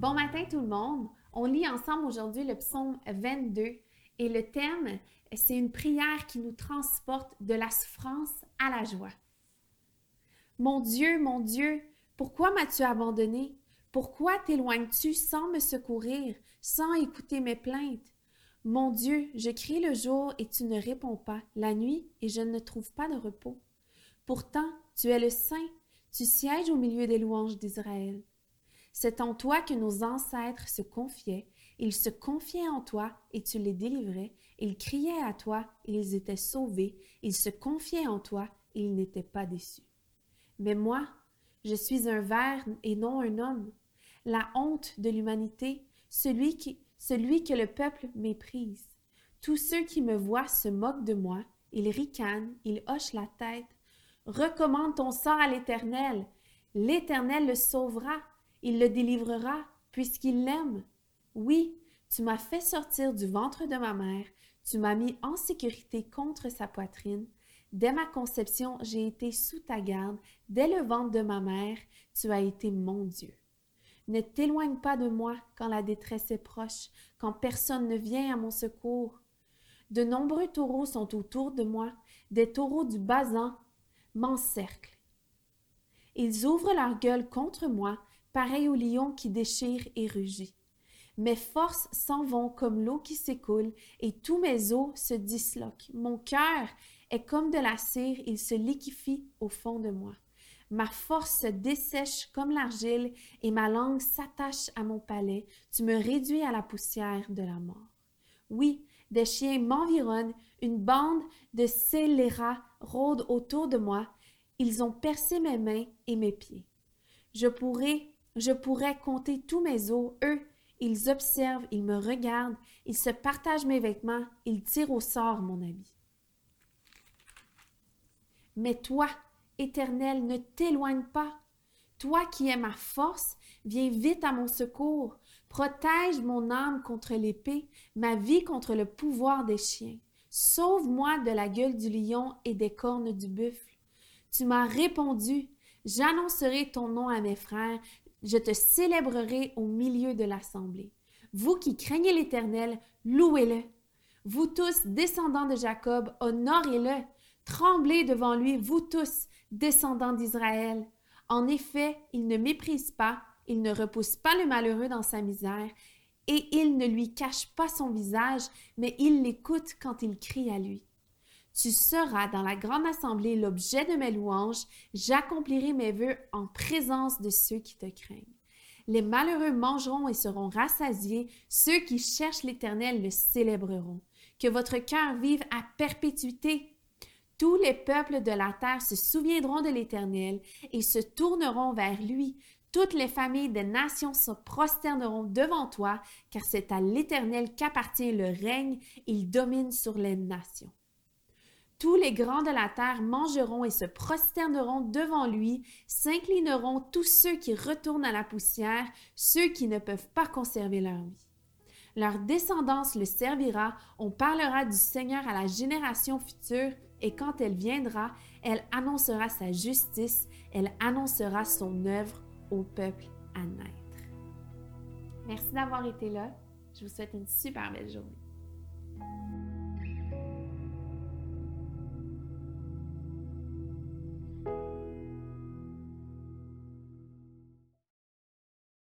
matin tout le monde. On lit ensemble aujourd'hui le psaume 22 et le thème, c'est une prière qui nous transporte de la souffrance à la joie. Mon Dieu, mon Dieu, pourquoi m'as-tu abandonné? Pourquoi t'éloignes-tu sans me secourir, sans écouter mes plaintes? Mon Dieu, je crie le jour et tu ne réponds pas, la nuit et je ne trouve pas de repos. Pourtant, tu es le Saint, tu sièges au milieu des louanges d'Israël. C'est en toi que nos ancêtres se confiaient, ils se confiaient en toi et tu les délivrais, ils criaient à toi et ils étaient sauvés, ils se confiaient en toi et ils n'étaient pas déçus. Mais moi, je suis un ver et non un homme, la honte de l'humanité, celui, qui, celui que le peuple méprise. Tous ceux qui me voient se moquent de moi, ils ricanent, ils hochent la tête. Recommande ton sort à l'Éternel. L'Éternel le sauvera il le délivrera, puisqu'il l'aime. Oui, tu m'as fait sortir du ventre de ma mère, tu m'as mis en sécurité contre sa poitrine. Dès ma conception, j'ai été sous ta garde, dès le ventre de ma mère, tu as été mon Dieu. Ne t'éloigne pas de moi quand la détresse est proche, quand personne ne vient à mon secours. De nombreux taureaux sont autour de moi, des taureaux du basan m'encerclent. Ils ouvrent leur gueule contre moi, pareil au lion qui déchire et rugit. Mes forces s'en vont comme l'eau qui s'écoule, et tous mes os se disloquent. Mon cœur est comme de la cire, il se liquifie au fond de moi. Ma force se dessèche comme l'argile, et ma langue s'attache à mon palais. Tu me réduis à la poussière de la mort. Oui, des chiens m'environnent, une bande de scélérats rôde autour de moi. Ils ont percé mes mains et mes pieds. Je pourrais je pourrais compter tous mes os, eux, ils observent, ils me regardent, ils se partagent mes vêtements, ils tirent au sort mon habit. Mais toi, Éternel, ne t'éloigne pas. Toi qui es ma force, viens vite à mon secours. Protège mon âme contre l'épée, ma vie contre le pouvoir des chiens. Sauve-moi de la gueule du lion et des cornes du buffle. Tu m'as répondu. J'annoncerai ton nom à mes frères, je te célébrerai au milieu de l'assemblée. Vous qui craignez l'Éternel, louez-le. Vous tous, descendants de Jacob, honorez-le. Tremblez devant lui, vous tous, descendants d'Israël. En effet, il ne méprise pas, il ne repousse pas le malheureux dans sa misère, et il ne lui cache pas son visage, mais il l'écoute quand il crie à lui. Tu seras dans la grande assemblée l'objet de mes louanges, j'accomplirai mes vœux en présence de ceux qui te craignent. Les malheureux mangeront et seront rassasiés, ceux qui cherchent l'Éternel le célébreront. Que votre cœur vive à perpétuité. Tous les peuples de la terre se souviendront de l'Éternel et se tourneront vers lui. Toutes les familles des nations se prosterneront devant toi, car c'est à l'Éternel qu'appartient le règne, il domine sur les nations. Tous les grands de la terre mangeront et se prosterneront devant lui, s'inclineront tous ceux qui retournent à la poussière, ceux qui ne peuvent pas conserver leur vie. Leur descendance le servira, on parlera du Seigneur à la génération future, et quand elle viendra, elle annoncera sa justice, elle annoncera son œuvre au peuple à naître. Merci d'avoir été là. Je vous souhaite une super belle journée.